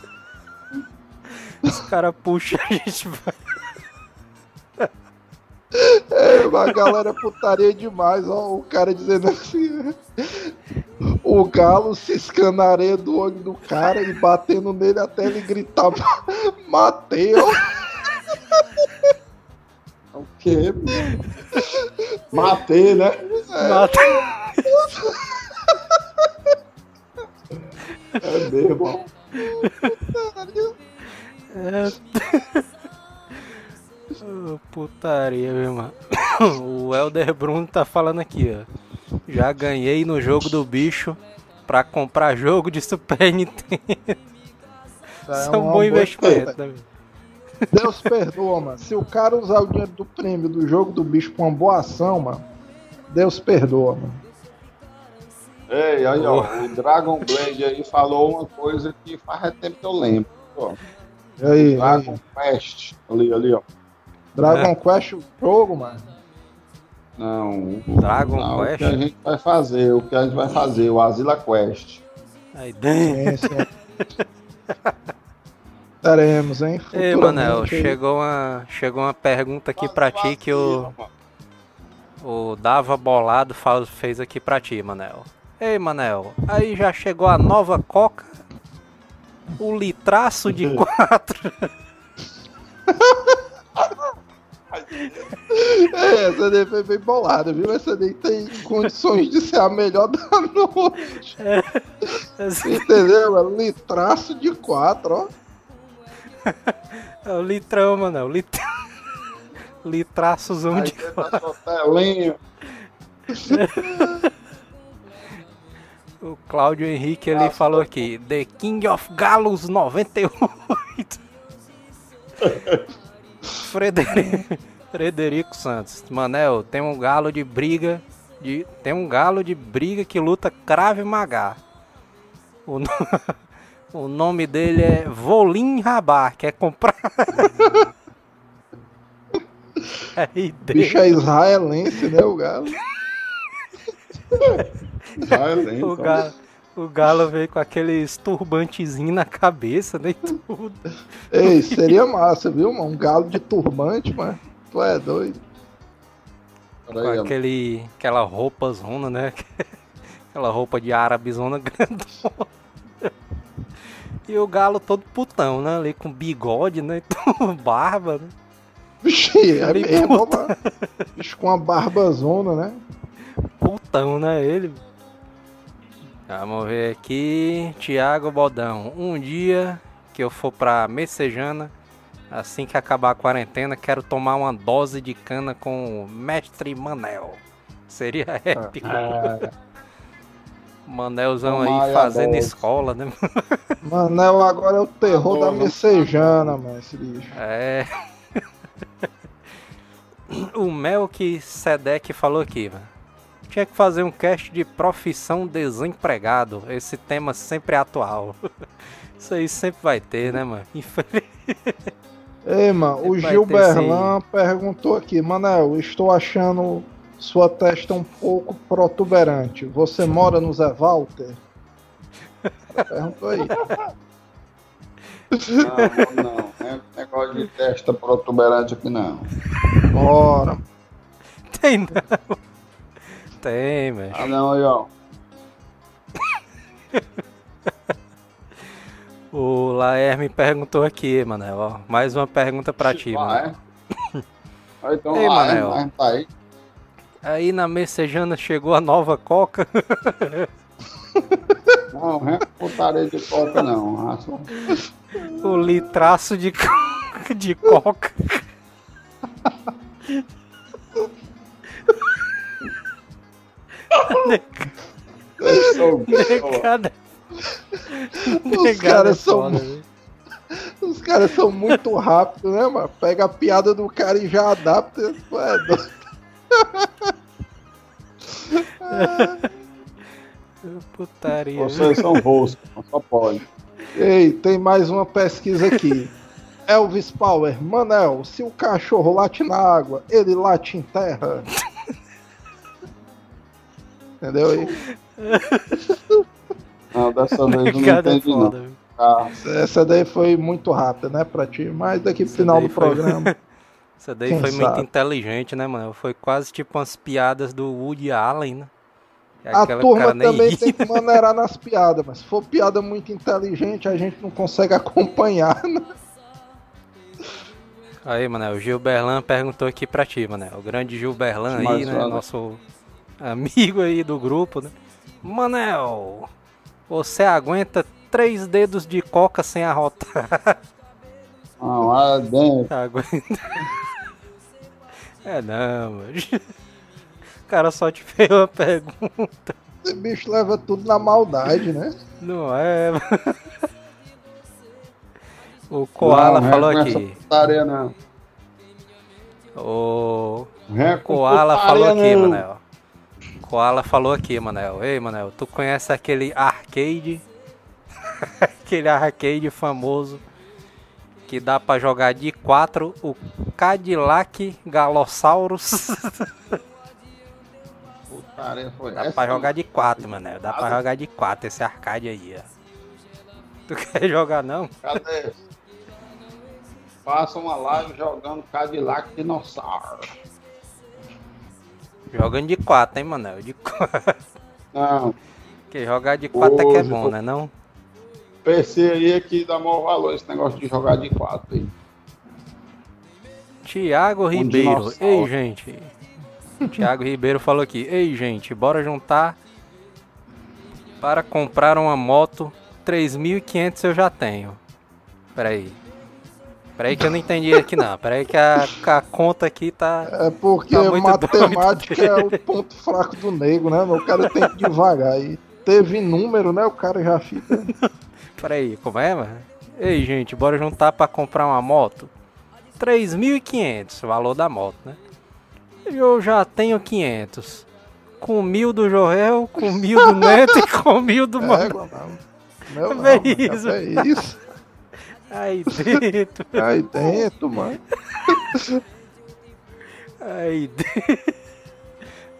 Os caras puxam a gente vai. É, a galera putaria demais, ó. O cara dizendo assim. O galo ciscando a areia do olho do cara e batendo nele até ele gritar: Matei, ó. O quê? Matei, né? Mata- É mesmo. ó. Putaria, meu irmão. O Elder Bruno tá falando aqui, ó. Já ganhei no jogo do bicho pra comprar jogo de Super Nintendo. É Isso é uma um bom investimento, né? Deus perdoa, mano. Se o cara usar o dinheiro do prêmio do jogo do bicho pra uma boa ação, mano, Deus perdoa, mano. Ei, aí, ó, o Dragon Blade aí falou uma coisa que faz tempo que eu lembro. Ó. E aí, Dragon aí? Quest, ali, ali, ó. Dragon Quest, o jogo, mano. Não, o- Dragon não, o Quest? que a gente vai fazer, o que a gente vai fazer, o Asila Quest. Aí dentro. Sim, sim. Teremos, hein? Ei, Manel, chegou uma, chegou uma pergunta aqui pra ti que o, o Dava Bolado faz- fez aqui pra ti, Manel. Ei, Manel, aí já chegou a nova Coca? O litraço de quatro. É, essa daí foi bem bolada, viu? Essa daí tem condições de ser a melhor da noite. Entendeu? É litraço de quatro, ó. É o litrão, Manel. Lit... Litraçozão Aí de tá telinha. O Cláudio Henrique ele falou aqui, The King of Galos 98. Frederico, Frederico Santos. Manel, tem um galo de briga. De, tem um galo de briga que luta Crave Magá. O, no- o nome dele é Volim Rabar. Quer comprar? Aí Bicho é israelense, né, o galo? Lembra, O galo, o galo veio com aqueles turbantezinho na cabeça, né? Tudo. Ei, seria massa, viu, mano? Um galo de turbante, mano. Tu é doido. Com ó. aquele, aquela roupa zona, né? Aquela roupa de árabe zona grandona. E o galo todo putão, né? Ali com bigode, né? tudo, Barba, né? Vixe, é mesmo, mano. Bicho com uma barbazona, né? Putão, né? Ele. Vamos ver aqui. Tiago Bodão. Um dia que eu for pra Messejana, assim que acabar a quarentena, quero tomar uma dose de cana com o Mestre Manel. Seria épico. Manelzão aí Tomar fazendo escola, né? Manel agora é o terror da Boa, mano. messejana, mano, esse bicho. É. o Melk Sedek falou aqui, mano. Tinha que fazer um cast de profissão desempregado. Esse tema sempre é atual. Isso aí sempre vai ter, né, mano? Infeliz- Ei, mano, o Gil Berlan perguntou aqui, Manel, estou achando sua testa um pouco protuberante. Você mora no Zé Walter? Perguntou aí. Não, não, não é negócio de testa protuberante aqui não. Bora. Tem não. Tem, velho. Ah não, aí ó. O Laer me perguntou aqui, Manel. Ó, mais uma pergunta pra ti, mano. é? Ah, Então Ei, Manel. mas tá aí. Aí na Messejana chegou a nova Coca. Não, não é putaria de coca não. O litraço de, de coca. Negada. Os Negada é caras são foda. Os caras são muito rápidos, né, mano? Pega a piada do cara e já adapta. É doido. Putaria. Vocês são roscos, só pode. Ei, tem mais uma pesquisa aqui. Elvis Power, Manel, se o cachorro late na água, ele late em terra. Entendeu aí? Não, dessa vez não entendi não. foda. Ah, Essa daí foi muito rápida, né, pra ti? Mas daqui pro final do foi- programa. Essa daí foi muito sabe? inteligente, né, mano? Foi quase tipo umas piadas do Woody Allen, né? A turma também ri. tem que maneirar nas piadas, mas se for piada muito inteligente, a gente não consegue acompanhar. Né? Aí, Manel, o Gil Berlan perguntou aqui pra ti, Manel. O grande Gil Berlan aí, né? Nosso amigo aí do grupo, né? Manel, você aguenta três dedos de coca sem arrotar? não, lá dentro. Aguenta. É não, mano. O cara só te fez uma pergunta. Esse bicho leva tudo na maldade, né? Não é, mano. O Koala Não, falou não é essa aqui. putaria, não. O é com Koala falou aqui, não. Manel. Koala falou aqui, Manel. Ei, Manel, tu conhece aquele arcade? aquele arcade famoso que dá pra jogar de 4 o Cadillac Galosaurus. Putaria foi dá pra jogar de 4, Manel. Dá pra jogar de 4 esse arcade aí, ó. Tu quer jogar não? Cadê? Faça uma live jogando Cadillac Dinossauro. Jogando de 4, hein, Manel? De 4. Não, Porque jogar de 4 é que é bom, né não? PC aí é que dá maior valor esse negócio de jogar de 4 aí. Tiago Ribeiro. dinossauro. Ei, gente. Tiago Ribeiro falou aqui. Ei, gente, bora juntar para comprar uma moto 3.500 eu já tenho. Peraí. Peraí que eu não entendi aqui não. Peraí que a, a conta aqui tá... É porque Tá matemática é o ponto fraco do nego, né? O cara tem que devagar. E teve número, né? O cara já fica. Peraí, como é, mano? Ei, gente, bora juntar para comprar uma moto? 3.500, o valor da moto, né? Eu já tenho 500. Com mil do Jorel, com mil do Neto e com mil do Mano. Égua, não. Não, Vê mano, isso. É isso. Aí dentro, Aí dentro, mano. aí dentro.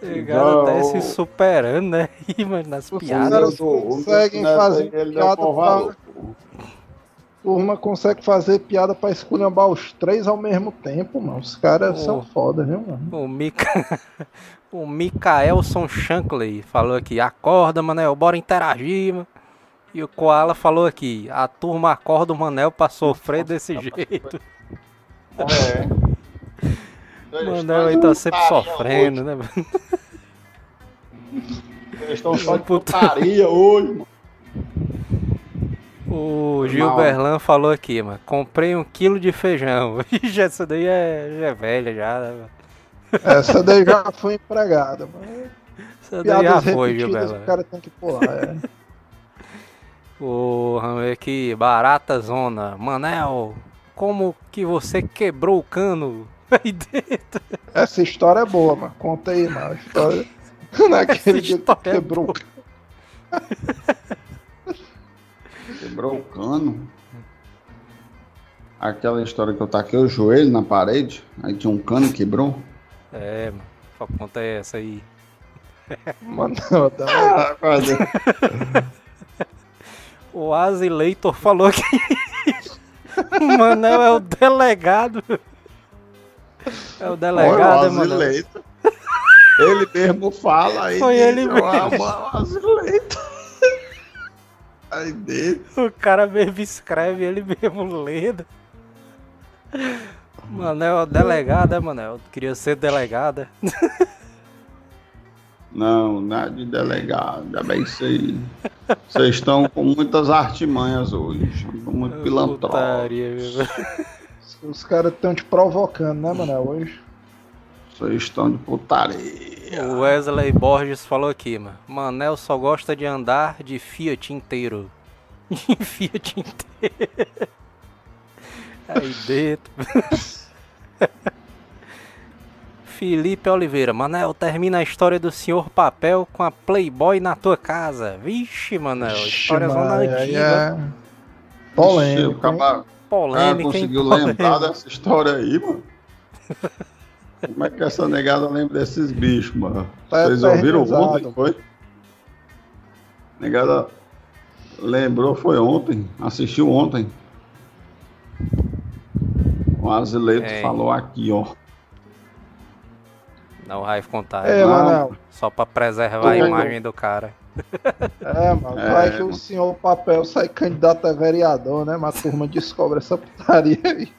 O cara tá se superando, né? Ih, mano, nas Os piadas. conseguem fazer piada pra-. Turma consegue fazer piada pra esculhambar os três ao mesmo tempo, mano. Os caras são foda, viu, mano? O, Mica... o Mikaelson Shankley falou aqui, acorda, Manel, bora interagir, mano. E o Koala falou aqui, a turma acorda o Manel pra sofrer desse jeito. É. O Manel aí tá sempre sofrendo, né, mano? Eles estão só de Puta- putaria hoje, mano. O Gilberlan falou aqui, mano, comprei um quilo de feijão. Ixi, essa daí é, já é velha já, né, mano? Essa daí já foi empregada, mano. Essa daí já foi, Gilberlan. o cara tem que pular. É. O vamos ver aqui, Barata Zona. Manel, como que você quebrou o cano aí dentro? Essa história é boa, mano. Conta aí, mano. A história. Naquele dia que é quebrou. boa. Quebrou o cano. Aquela história que eu taquei o joelho na parede, aí tinha um cano e quebrou. É, mano, só conta essa aí. Mano, não, dá- O Azileitor falou que o Manel é o delegado. É o delegado, é, Olha, o Manel. Azileito. Ele mesmo fala aí. Foi ele "Eu mesmo." amo o Azileito. Aí dele. O cara mesmo escreve, ele mesmo lendo. Manel é o delegado, é, Manel? Queria ser delegada. Não, nada de delegado, já bem sei. Vocês estão com muitas artimanhas hoje. Estão muito meu. Os caras estão te provocando, né, mano? Hoje. Vocês estão de putaria. O Wesley Borges falou aqui, mano. Manel só gosta de andar de Fiat inteiro. De Fiat inteiro. Aí dentro. Felipe Oliveira. Manel, termina a história do senhor papel com a Playboy na tua casa. Vixe, Manel. História zona antiga. é o cara Polêmica, hein? conseguiu Polêmica. lembrar dessa história aí, mano. Como é que essa negada lembra desses bichos, mano? Tá Vocês ouviram ontem, foi? Negada lembrou, foi ontem. Assistiu ontem. O Azileito É. falou aqui, ó. Não vai contar. É, não. Manel. Só pra preservar a Tô vendo. imagem do cara. É, mano. É, vai que o mano. senhor papel sai candidato a vereador, né? Mas a turma descobre essa putaria aí.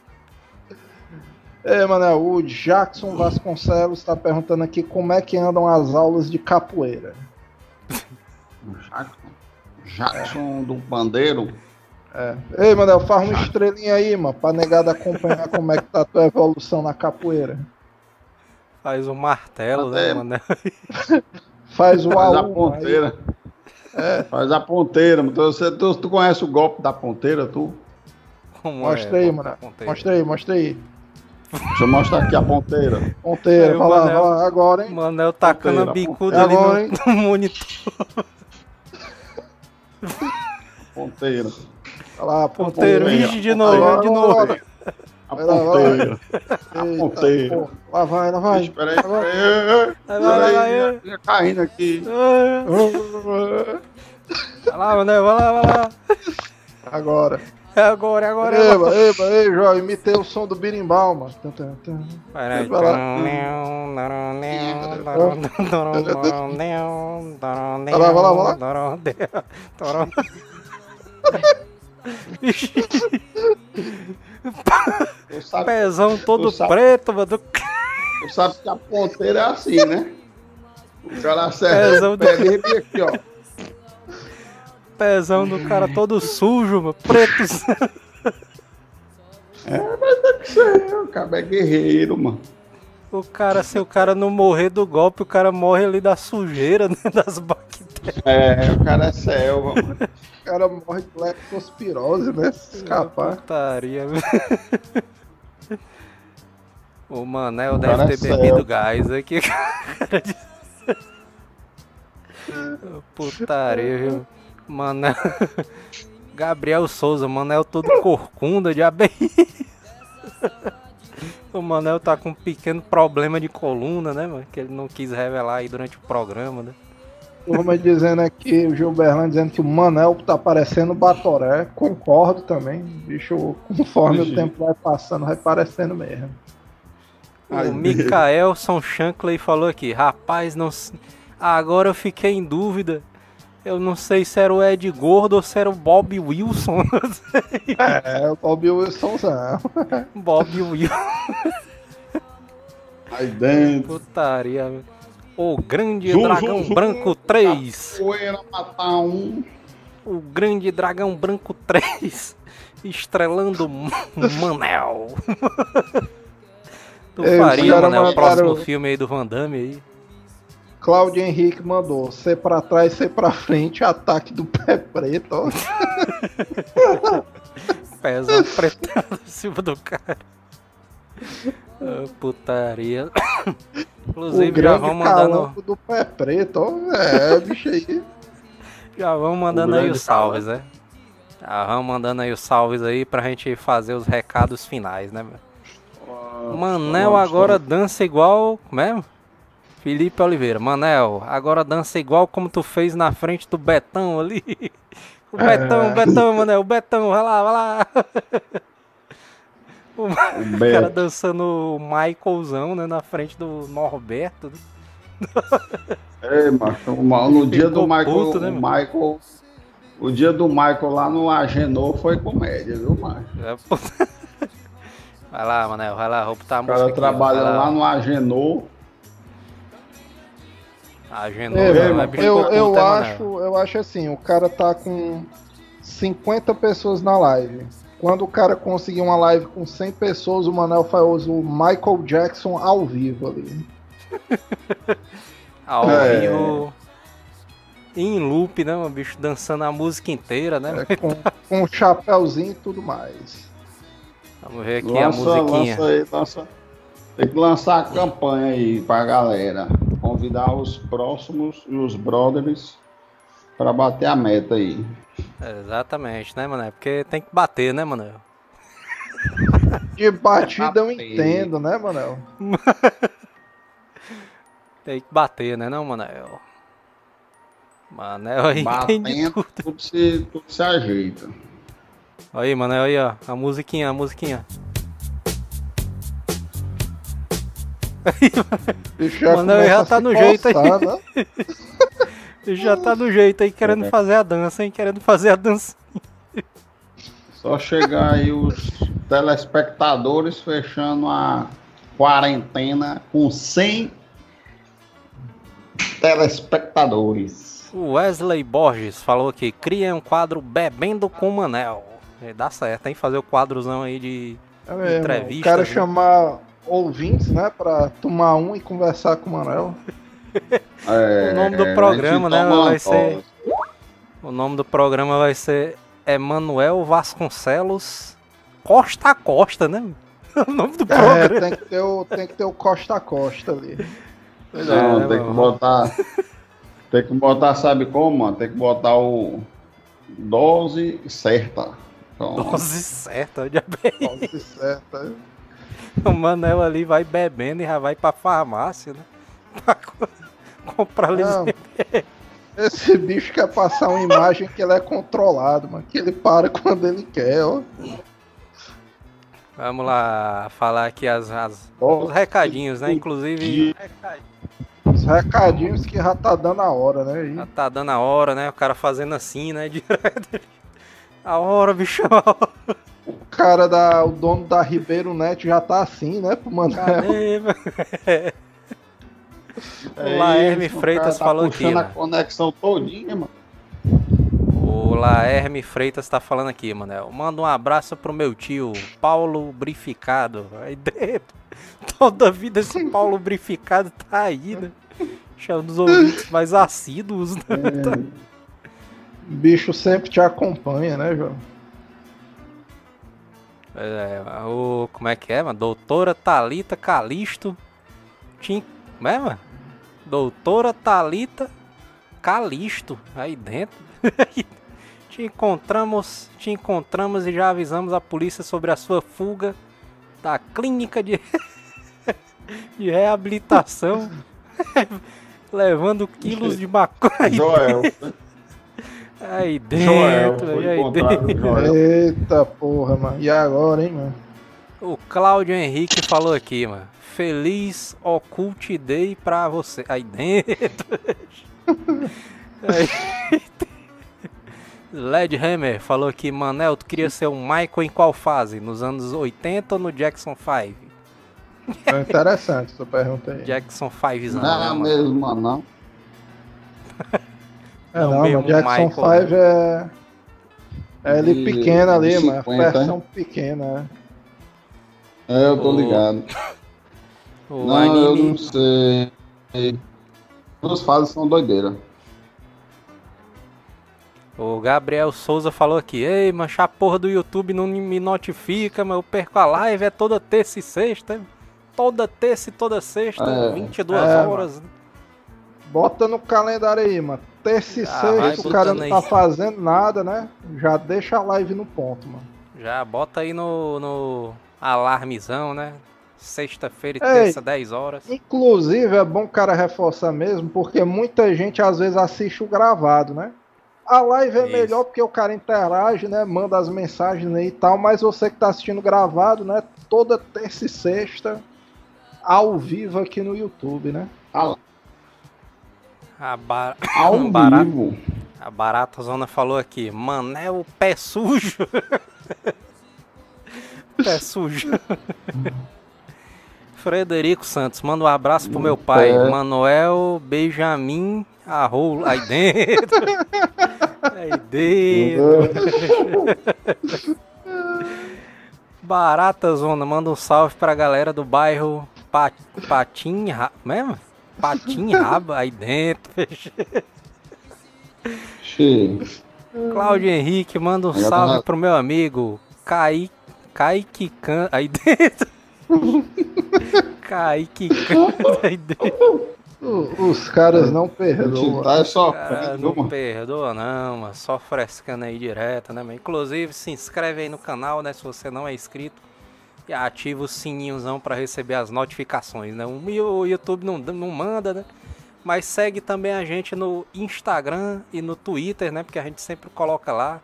É, mano, o Jackson Vasconcelos está perguntando aqui como é que andam as aulas de capoeira. O Jackson, Jackson do Bandeiro. É. Ei, Manel, faz uma estrelinha aí, mano, pra negada acompanhar como é que tá a tua evolução na capoeira. Faz um martelo, né, Até- Manel? Faz o Faz a ponteira. Faz a ponteira. Então, você, tu, tu conhece o golpe da ponteira, tu? Como Mostra é, aí, a mano. ponteira. Mostra aí, mostra aí. Deixa eu mostrar aqui a ponteira. Ponteira, o vai lá, vai Manel- lá, agora, hein? Manel tacando a Ponteira, bicuda É ali agora, no, no monitor. Ponteira. Vai lá, Ponteiro, Ponteira. ixi, de novo, Agora, de novo. Agora. A Vai lá, vai lá. vai, lá vai. Espera aí, espera aí. Vai, vai, já- já caindo aqui. Vai lá, Manel, vai lá, vai lá. Agora. É agora, é agora. é Eba, agora. eba, ei, Jó, imitei o som do birimbau, mano. Peraí. Vai lá. Vai lá, vai lá, vai lá. Tu sabe, Pezão todo sabe- preto, mano. tu sabe que a ponteira é assim, né? O cara acerta o pé e aqui, ó. Pezão do cara todo sujo, mano. Preto. É, mas tem que ser. O cara é guerreiro, mano. O cara, se o cara não morrer do golpe, o cara morre ali da sujeira, né? Das bactérias. É, o cara é selva, mano. O cara morre de leptospirose, né? Se escapar. Putaria, velho. O Manel cara deve é ter bebido gás aqui. Putaria, viu? Manel. Gabriel Souza, Manel todo corcunda de abelha. O Manel tá com um pequeno problema de coluna, né, mano? Que ele não quis revelar aí durante o programa, né? Turma dizendo aqui, o Gilberlan dizendo que o Manel tá parecendo o Batoré. Concordo também. Bicho, conforme o tempo vai passando, vai parecendo mesmo. Ai, O Mikaelson Shankly falou aqui, rapaz, não. Agora eu fiquei em dúvida. Eu não sei se era o Ed Gordo ou se era o Bob Wilson. É, o Bob Wilsonzão. Bob Wilson. Aí dentro. Putaria. O grande Zum, dragão zum, zum. branco 3. Poeira matar um. O grande dragão branco 3. Estrelando Manel. Tu Ei, os faria, Manel, o próximo filme aí do Van Damme aí? Cláudio Henrique mandou. Ser pra trás, ser pra frente, ataque do pé preto. ó. Pesa pretado em cima do cara. Ah, putaria. O Inclusive, já grande vão mandando, do pé preto. ó. É, bicho aí. já vão mandando O aí os salves, né? Já vão mandando aí os salves aí pra gente fazer os recados finais, né? Manel agora dança igual. Como é? Felipe Oliveira. Manel, agora dança igual como tu fez na frente do Betão ali. O Betão, o Betão, Manel, o Betão, vai lá, vai lá. O O cara dançando o Michaelzão, né, na frente do Norberto. né? Ei, macho, o- no dia do Michael, puto, né? Michael. O dia do Michael lá no Agenor foi comédia, viu, macho? É, pô. Vai lá, Manel, vai lá, vou botar a O cara aqui. trabalha lá no Agenor. Agenda, É, é eu, eu Manel? acho, eu acho assim, o cara tá com 50 pessoas na live. Quando o cara conseguir uma live com 100 pessoas, o Manel faz o Michael Jackson ao vivo ali. Ao É. vivo. Em loop, né, o bicho dançando a música inteira, né? É, com, com um chapéuzinho e tudo mais. Vamos ver aqui a Lança, musiquinha. lança aí, lança. Tem que lançar a campanha aí pra galera. Convidar os próximos e os brothers pra bater a meta aí. Exatamente, né, Manel? Porque tem que bater, né, Manel? De batida eu entendo, né, Manel? Tem que bater, né, não, Manel? Manel aí entende tudo. tudo se, tudo se ajeita. Aí, Manel, aí, ó. A musiquinha, a musiquinha. Já Manel já tá se no jeito aí. coçar, né? Já tá do jeito aí, querendo fazer a dança, hein? Querendo fazer a dança. Só chegar aí os telespectadores fechando a quarentena com 100 telespectadores. O Wesley Borges falou aqui, cria um quadro Bebendo com Manel. E dá certo, hein? Fazer o quadrozão aí de... É mesmo, Entrevista, o cara viu? chamar ouvintes, né, pra tomar um e conversar com o Manel. É, O nome do a programa, né, vai ser- dose. O nome do programa vai ser Emanuel Vasconcelos Costa a Costa, né? o nome do É, programa. tem que ter o, tem que ter o Costa a Costa ali. Pois Não, tem que botar. Tem que botar, sabe como, mano? Tem que botar o. Dose certa. Então, Dose certa, já bem. Dose certa. O Manel ali vai bebendo e já vai pra farmácia, né? Pra co- comprar lis- esse bicho quer passar uma imagem que ele é controlado, mano. Que ele para quando ele quer, ó. Vamos lá falar aqui as, as- os recadinhos, né? Inclusive, Os recadinhos que já tá dando a hora, né? E já tá dando a hora, né? O cara fazendo assim, né? Direto. A hora, bicho. o cara da. O dono da Ribeiro Net já tá assim, né? Pro. Cadê, mano? é Laerme isso, Freitas tá falou aqui, a né? conexão todinha, mano. O Laerme Freitas tá falando aqui, Manel. Manda um abraço pro meu tio, Paulo Brificado. Aí. Toda vida esse Paulo Brificado tá aí, né? Chama dos ouvintes mais assíduos, né? O bicho sempre te acompanha, né, João? É, o, como é que é, mano? Doutora Talita Calisto. Te, como é, mano? Doutora Talita Calisto. Aí dentro. te encontramos, te encontramos e já avisamos a polícia sobre a sua fuga da clínica de, de reabilitação. levando quilos de maconha Joel. aí Joel. dentro. Foi aí dentro. Joel. Eita porra, mano. E agora, hein, mano? O Cláudio Henrique falou aqui, mano. Feliz Occult Day pra você. Aí dentro. Aí... Led Hammer falou aqui, Manel, tu queria ser um Michael em qual fase? Nos anos 80 ou no Jackson 5? É interessante essa pergunta aí. Jackson 5 Não né, é mano? mesmo, mano, não. É, Não, não, mesmo mano. Jackson Michael, 5 é. É ele pequeno ali, de mano. 50, Versão pequena, É, eu tô O- ligado. O não, eu anime... não sei. Duas fases são doideira. O Gabriel Souza falou aqui, ei, mancha a porra do YouTube não me notifica, mas eu perco a live, é toda terça e sexta. Toda terça e toda sexta, É, 22 é, horas. é. Bota no calendário aí, mano. Terça e Ah, sexta, o cara não aí. tá fazendo nada, né? Já deixa a live no ponto, mano. Já bota aí no, no alarmezão, né? Sexta-feira e Ei. terça, 10 horas. Inclusive, é bom o cara reforçar mesmo, porque muita gente às vezes assiste o gravado, né? A live é Isso. melhor porque o cara interage, né? Manda as mensagens aí e tal, mas você que tá assistindo gravado, né? Toda terça e sexta, ao vivo aqui no YouTube, né? A, ba... Ao Barata- vivo. a Barata Zona falou aqui, Manel pé sujo. pé sujo. Frederico Santos, manda um abraço pro meu pai, É. Manuel Benjamin Arrou, aí dentro. aí dentro. Barata Zona, manda um salve pra galera do bairro Pa- Patim, Ra- mesmo? Patim Raba, aí dentro. Cláudio Henrique, manda um salve pro meu amigo Kai, Kaique Can... Aí dentro. Kaique Os caras não perdoam. Tá só. Cara, não perdoa não, mano. Só frescando aí direto, né, mano? Inclusive, se inscreve aí no canal, né, se você não é inscrito. E ativa o sininhozão pra receber as notificações, né? O o YouTube não, não manda, né? Mas segue também a gente no Instagram e no Twitter, né? Porque a gente sempre coloca lá.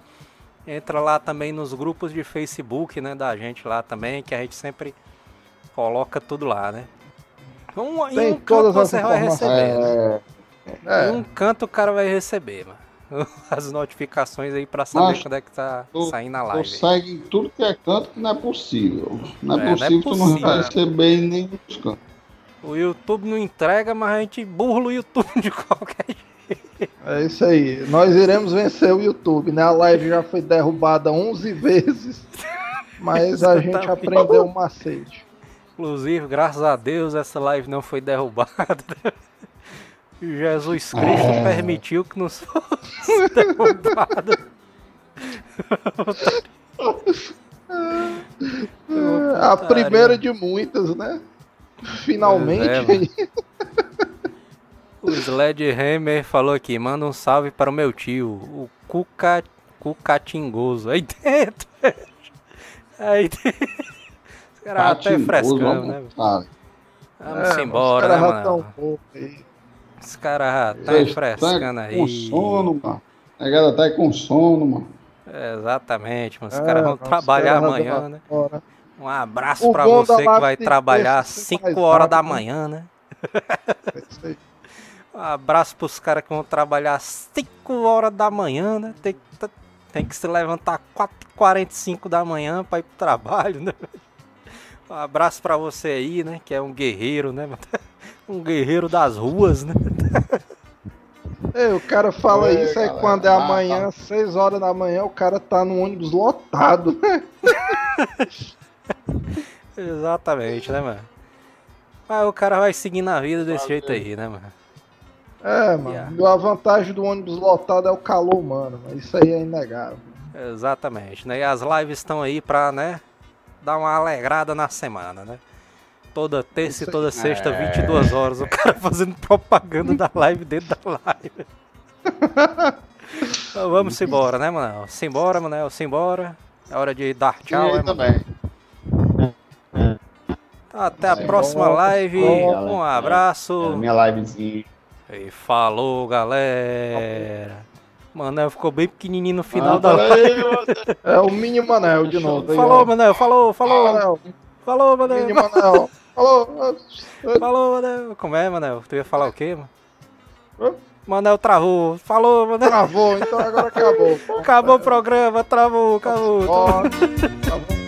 Entra lá também nos grupos de Facebook, né? Da gente lá também, que a gente sempre coloca tudo lá, né? Um, em um canto você vai receber. né? É, Em um canto o cara vai receber, mano. As notificações aí pra saber Mas quando é que tá tu- saindo a tu live. segue em tudo que é canto que não é possível. Não é, É, não é possível que tu não possível. vai receber em nenhum dos cantos. O YouTube não entrega, mas a gente burla o YouTube de qualquer jeito. É isso aí. Nós iremos vencer o YouTube, né? A live já foi derrubada 11 vezes, mas a gente aprendeu o macete. Inclusive, graças a Deus, essa live não foi derrubada. Jesus Cristo É. permitiu que nos fosse derrubada. É, a primeira de muitas, né? Finalmente. É, o Sledgehammer falou aqui, manda um salve para o meu tio, o Cuca, Cucatingoso. Aí dentro. Aí dentro. Os caras até frescando, né? Vamos é, embora, né, mano? Os caras já tá frescando aí. Com sono, mano. A galera tá com sono, mano. É, exatamente, mas os é, caras vão trabalhar amanhã, né? Fora. Um abraço para você que vai trabalhar às 5 horas da manhã, né? É isso aí. Um abraço pros caras que vão trabalhar às 5 horas da manhã, né? Tem, tem que se levantar 4h45 da manhã para ir pro trabalho, né? Um abraço para você aí, né? Que é um guerreiro, né? Um guerreiro das ruas, né? É, o cara fala Ei, isso aí quando é amanhã, 6 horas da manhã, o cara tá no ônibus lotado. Exatamente, né, mano? Mas o cara vai seguindo a vida desse jeito aí, né, mano? É, mano. Yeah. A vantagem do ônibus lotado é o calor humano, mas isso aí é inegável. Exatamente, né? E as lives estão aí pra, né, dar uma alegrada na semana, né? Toda terça e toda sexta, é... 22 horas, o cara fazendo propaganda da live dentro da live. então, vamos embora, né, Manel? Simbora, Manel, simbora. É hora de dar tchau, né, também. Até a próxima live. Um abraço. É minha livezinha. E falou, galera. Manel ficou bem pequenininho no final ah, da live. É o mini Manel de novo. Falou, Manel. Falou, falou. Manel. Falou, Manel. Mini Manel. Falou. Falou, Manel. Como é, Manel? Tu ia falar o quê, mano? Manel travou. Falou, Manel. Travou, então agora acabou. Acabou o programa, travou, acabou. Travou.